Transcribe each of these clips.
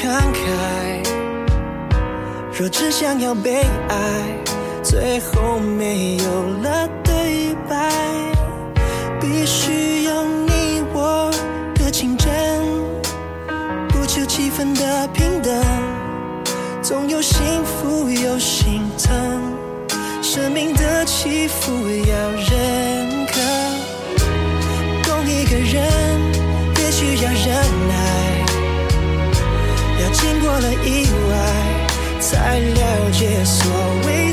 慷慨，若只想要被爱，最后没有了对白，必须有你我的情真，不求气氛的平等，总有幸福有心疼，生命的起伏要认过了意外，才了解所谓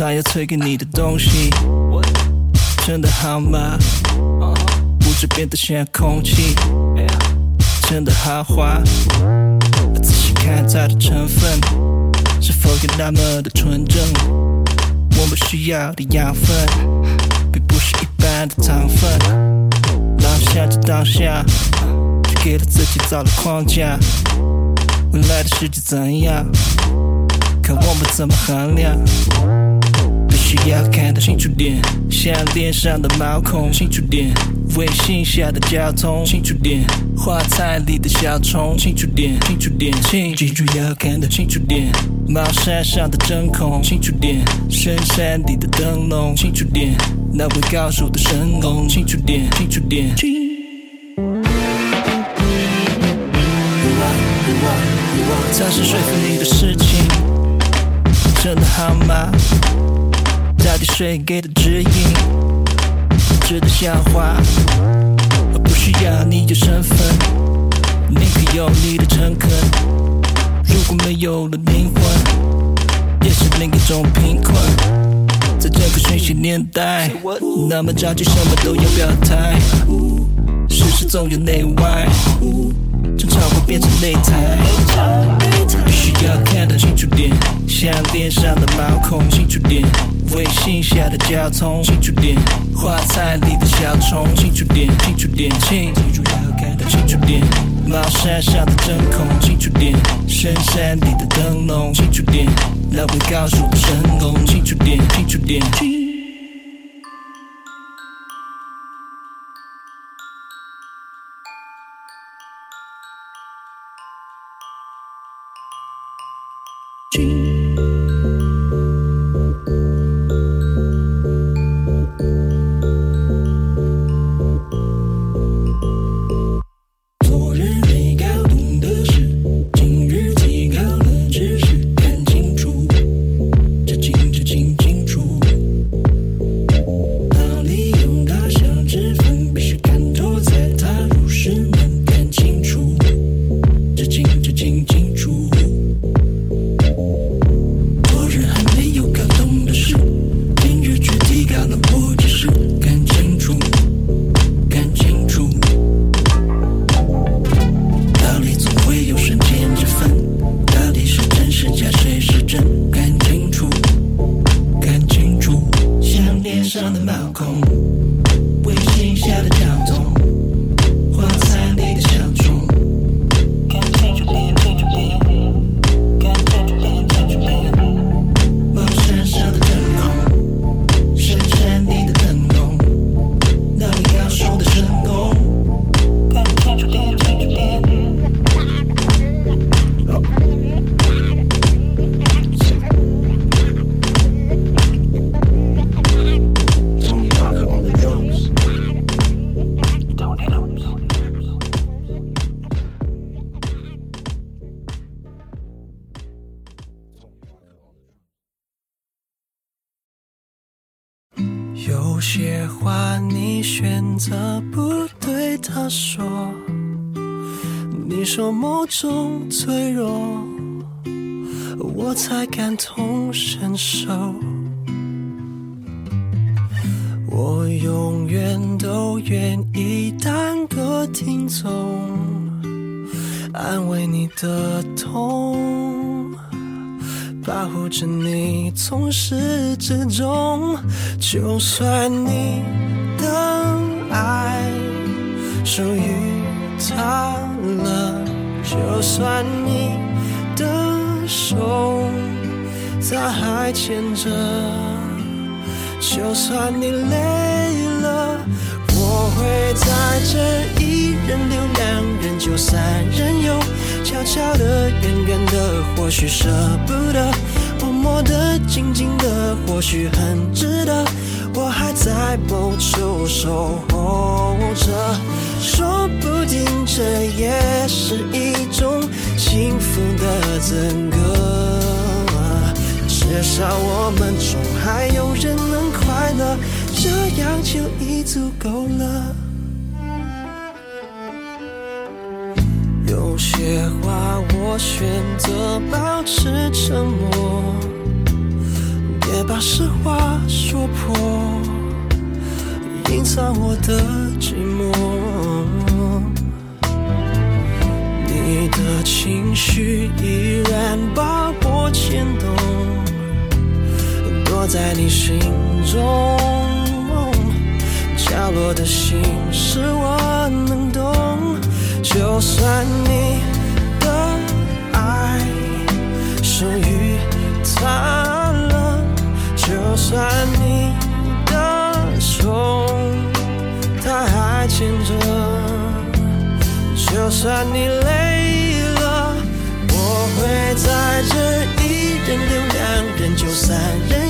他要推给你的东西，真的好吗？物质变得像空气，真的豪华。仔细看它的成分，是否有那么的纯正？我们需要的养分，并不是一般的糖分。当下就当下，就给了自己造了框架。未来的世界怎样？看我们怎么衡量。要看得清楚点，项链上的毛孔清楚点，微信下的交通清楚点，花菜里的小虫清楚点，清楚点清。记住要看得清楚点，毛衫上的针孔清楚点，深山里的灯笼清楚点，那位高手的神功清楚点，清楚点清。他是说服你的事情，真的好吗？到底谁给的指引？值得笑话，不需要你有身份，宁可有你的诚恳。如果没有了灵魂，也是另一种贫困。在这个讯息年代，那么着急什么都要表态，事实总有内外，争吵会变成擂台。必须要看得清楚点，像脸上的毛孔清楚点，微信下的交通清楚点，花菜里的小虫清楚点，清楚点，清楚要看得清楚点，老山上的针孔清楚点，深山里的灯笼清楚点，来回告诉我神功清楚点，清楚点。我永远都愿意当个听众，安慰你的痛。保护着你从始至终，就算你的爱属于他了，就算你的手他还牵着，就算你累了，我会在这一人留两人就三人游，悄悄的、远远的，或许舍不得；默默的、静静的，或许很值得。我还在某处守候着，说不定这也是一种幸福的资格。至少我们中还有人能快乐，这样就已足够了。有些话我选择保持沉默，别把实话说破，隐藏我的寂寞。你的情绪依然把我牵动，在你心中。角落的心事我能懂，就算你的爱属于他了，就算你的手他还牵着，就算你累了，我会在这一人留两人就三人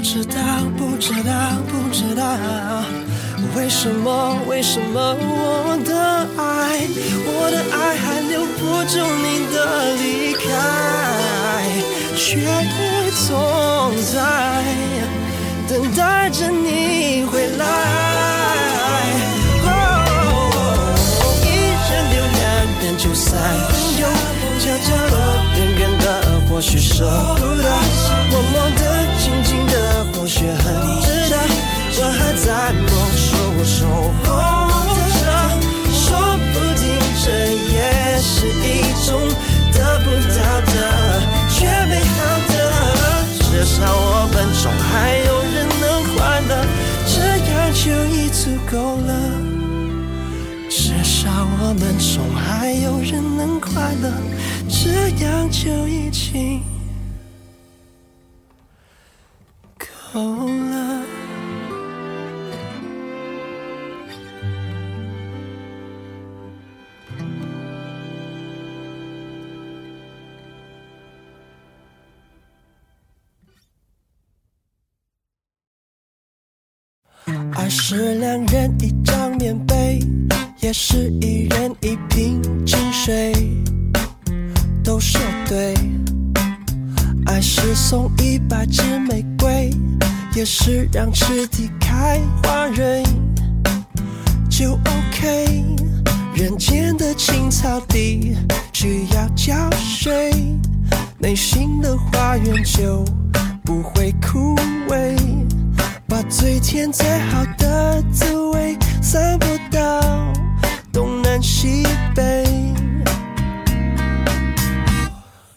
不知道，不知道，不知道，为什么，为什么我的爱，我的爱还留不住你的离开，却总在等待着你回来。哦，一人留两人就散，有悄悄的，远远的，或许舍不得，默默，的，或许很值得。我还在某处守候着，说不定这也是一种得不到的却美好的。至少我们中还有人能快乐，这样就已足够了。至少我们中还有人能快乐，这样就已经够了。爱是两人一张棉被，也是一人一瓶清水，都说对。爱是送一百支玫瑰，也是让赤地开花蕊，就 OK。人间的青草地需要浇水，内心的花园就不会枯萎。把最甜最好的滋味散播到东南西北。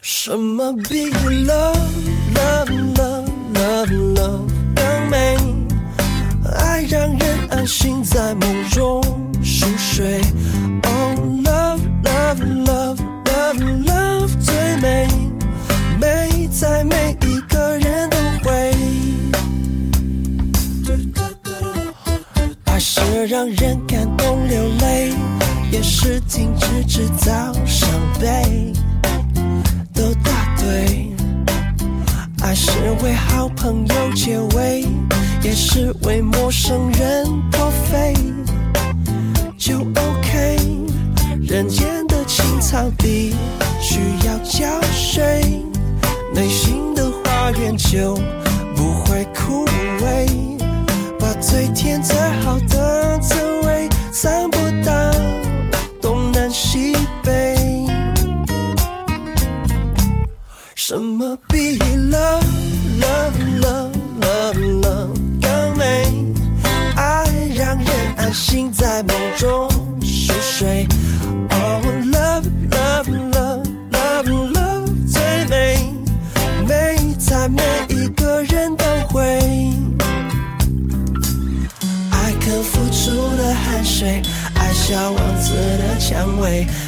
什么比 love love love love love 更美？爱让人安心在梦中熟睡。Oh love love love love love 最美，美在每一个人都会。爱是让人感动流泪，也是停止制造生人。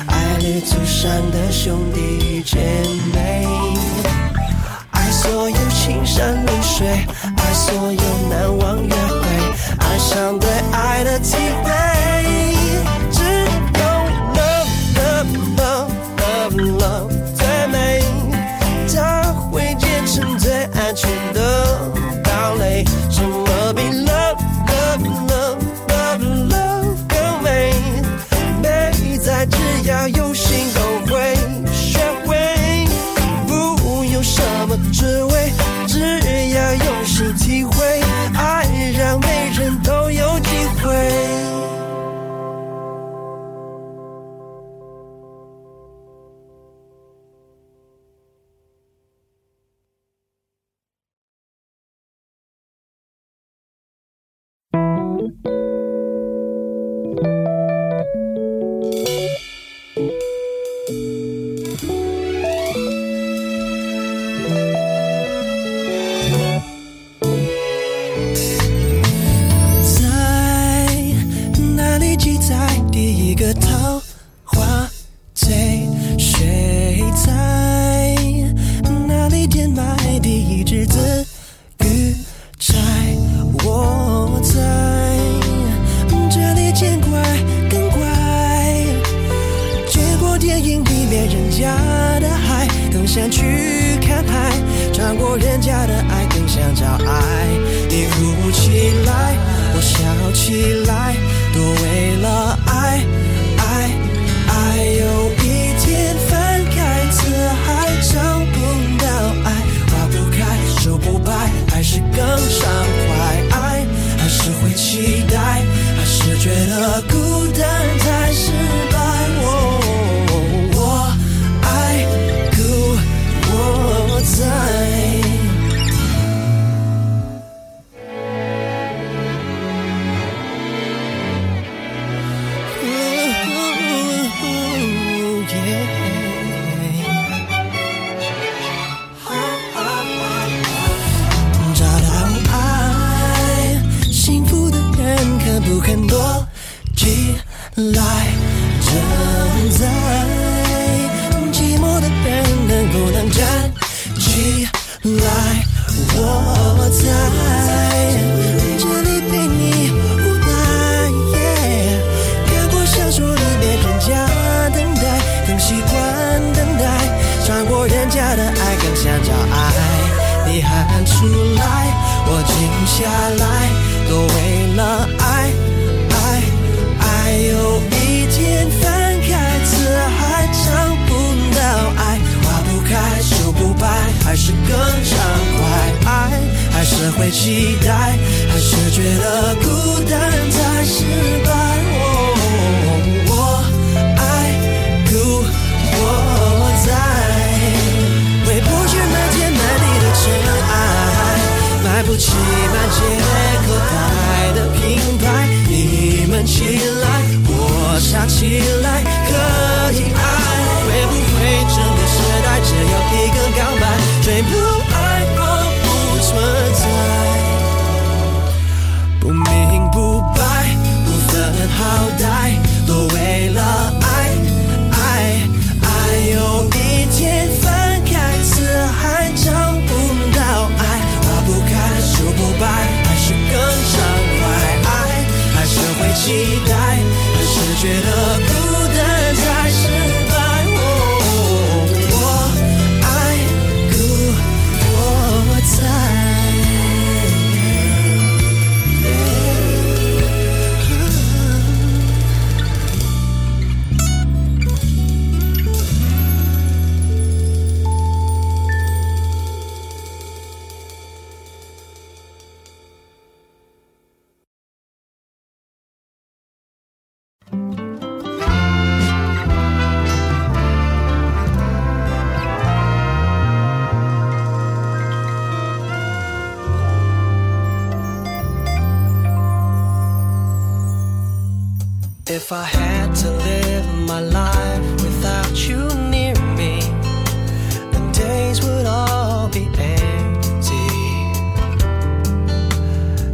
爱旅途上的兄弟姐妹，爱所有青山绿水，爱所有难忘约会，爱上对爱的体会。Life If I had to live my life without you near me, the days would all be empty.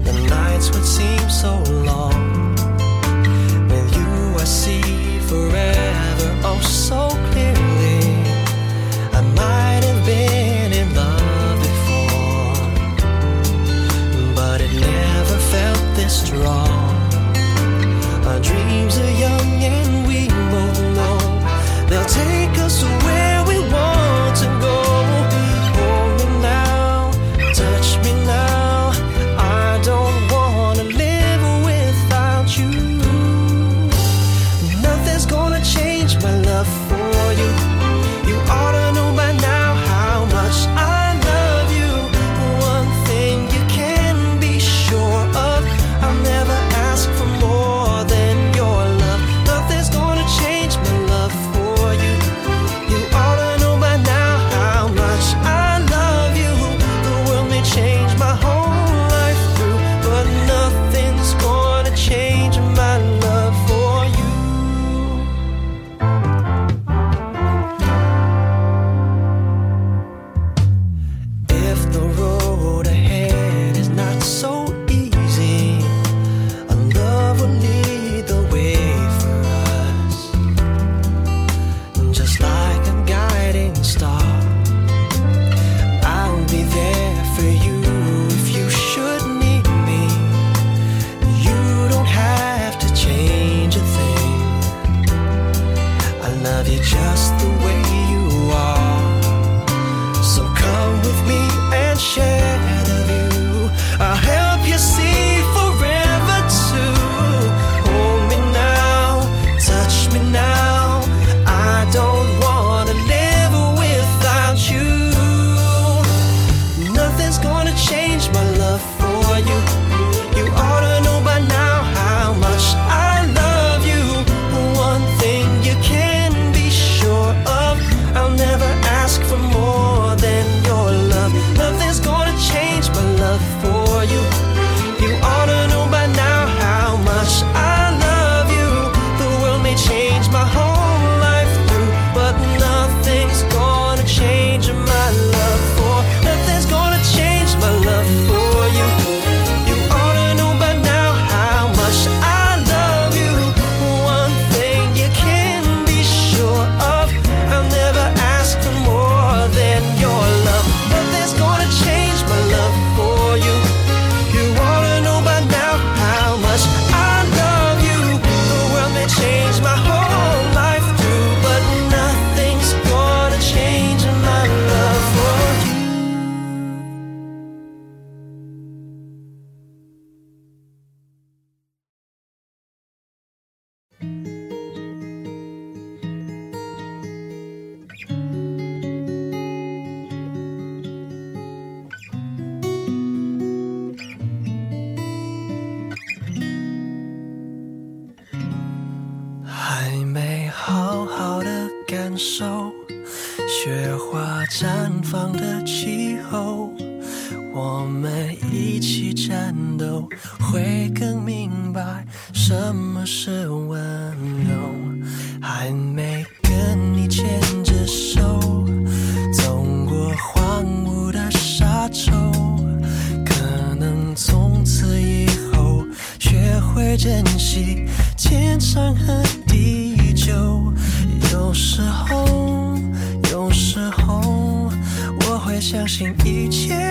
The nights would seem so long. dreams are young. 还没好好的感受雪花绽放的气候，我们一起战斗，会更明白什么是温柔。还没。一切。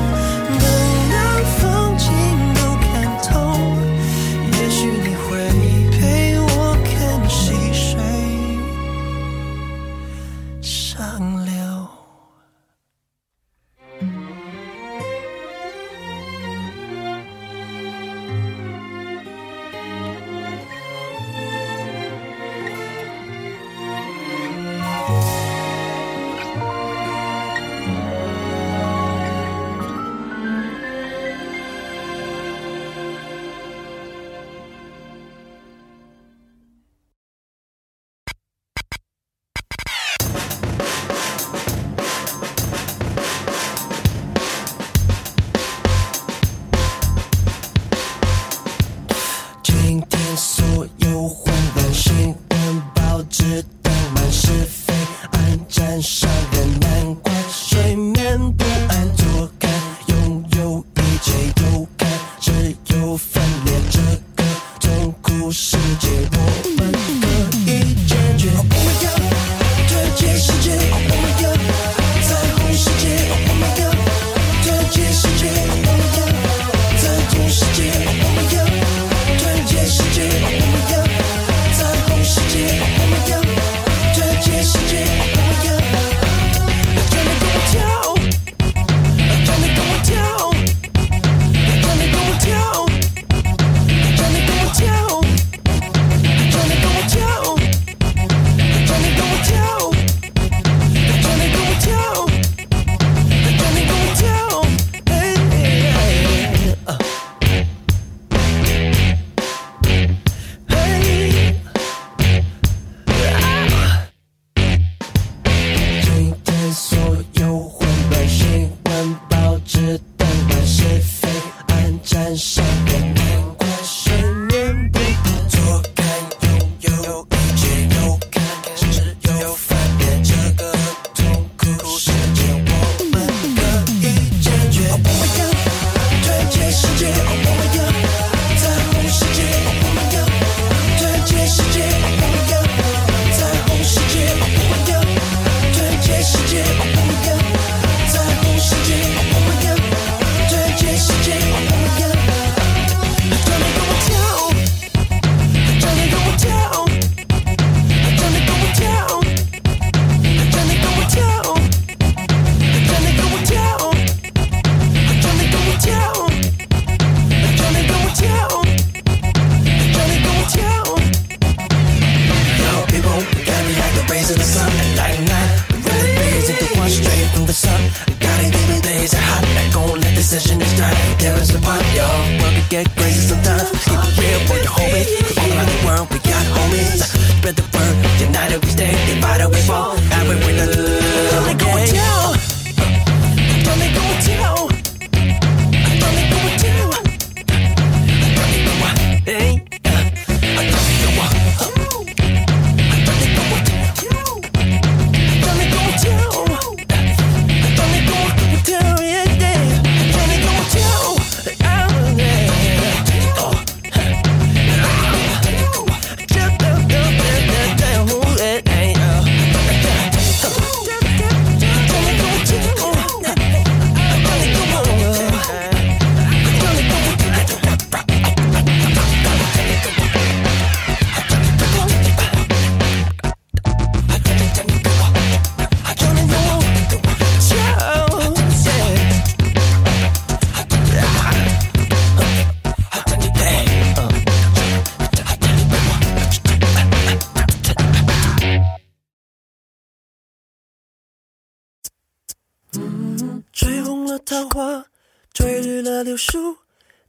绿了柳树。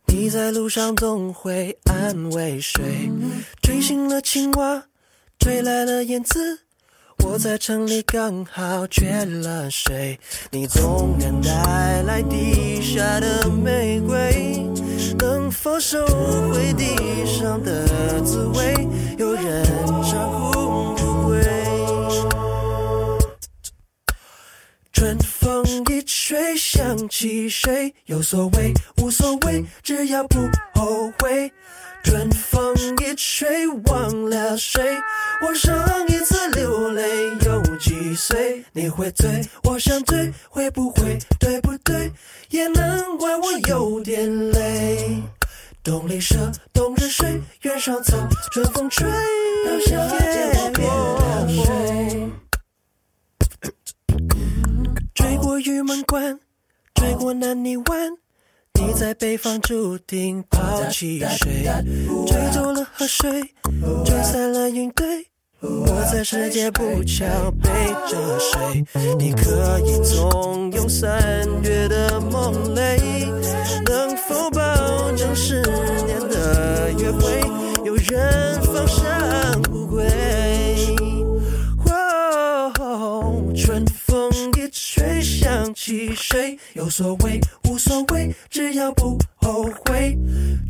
你在路上总会安慰谁？吹醒了青蛙，吹来了燕子。我在城里刚好缺了水，你纵然带来地下的玫瑰，能否收回地上的滋味？有人长呼不归。春风吹，想起谁？有所谓，无所谓，只要不后悔。春风一吹，忘了谁？我上一次流泪有几岁？你会醉，我想醉，会不会？对不对？也难怪我有点累。冬里蛇，冬日睡，原上草，春风吹，到夏天我变了谁？玉门关，追过南泥湾。你在北方注定抛弃谁？追走了河水，追散了云堆。我在世界不巧背着谁？你可以纵容三月的梦泪，能否保证十年的约会有人放生不归？哦，春风一吹吹，想起谁？有所谓，无所谓，只要不后悔。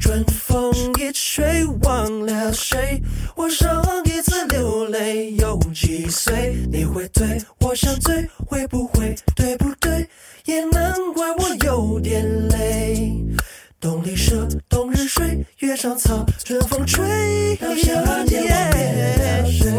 春风一吹，忘了谁？我上一次流泪有几岁？你会醉，我想醉，会不会？对不对？也难怪我有点累。冬里蛇，冬日睡，月上草，春风吹，到夏天我变了谁？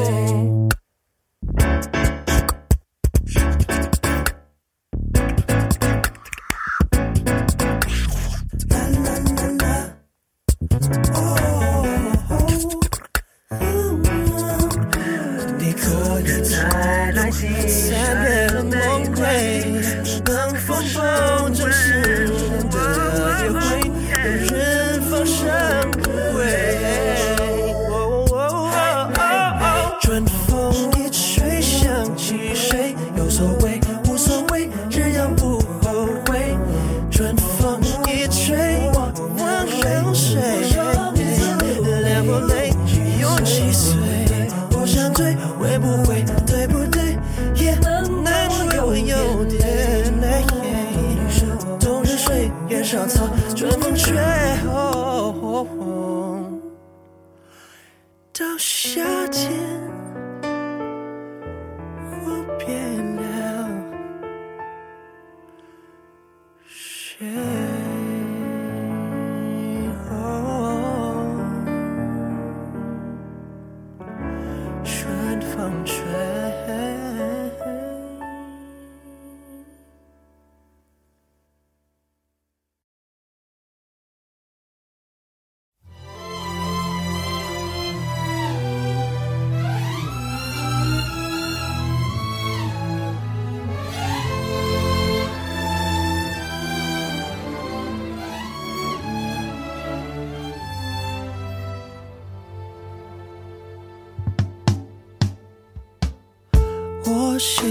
写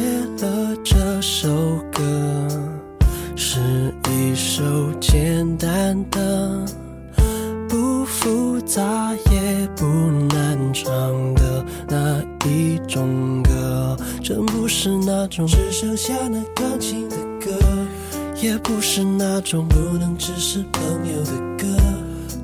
了这首歌，是一首简单的，不复杂也不难唱的那一种歌。真不是那种只剩下那钢琴的歌，也不是那种不能只是朋友的歌。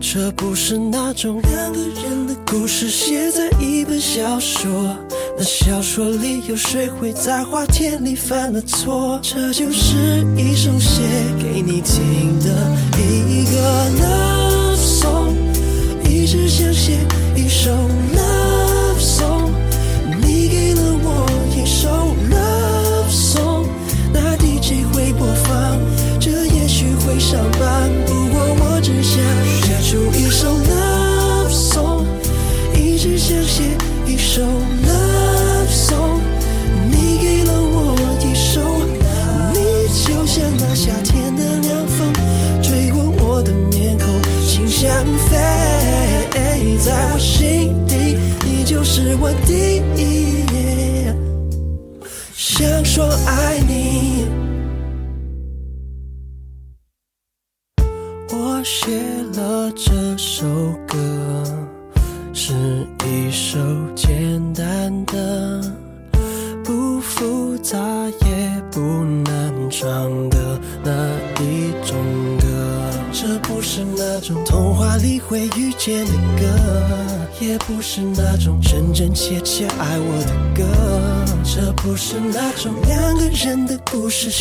这不是那种两个人的故事写在一本小说，那小说里有谁会在花田里犯了错？这就是一首写给你听的一个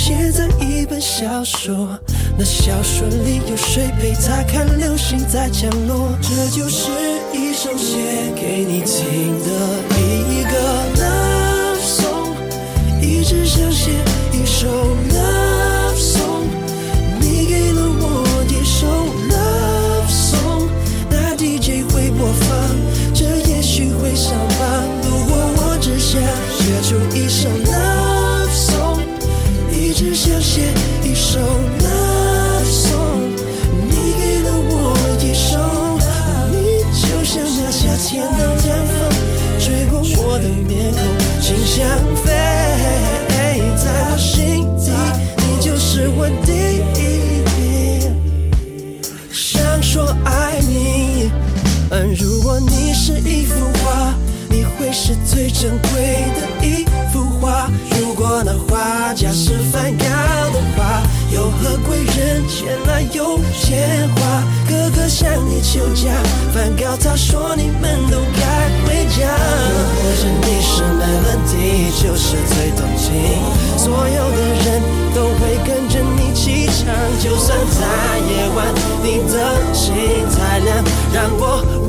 写在一本小说，那小说里有谁陪他看流星在降落？这就是一首写给你听的一个 love song，一直想写一首 love 想飞，在我心底，你就是我第一。想说爱你，嗯，如果你是一幅画，你会是最珍贵的一幅画。如果那画家是梵高的话，有何贵人前来有钱花？哥哥向你求嫁，梵高他说你们都该回家。所有的人都会跟着你起唱，就算在夜晚，你的心太亮，让我。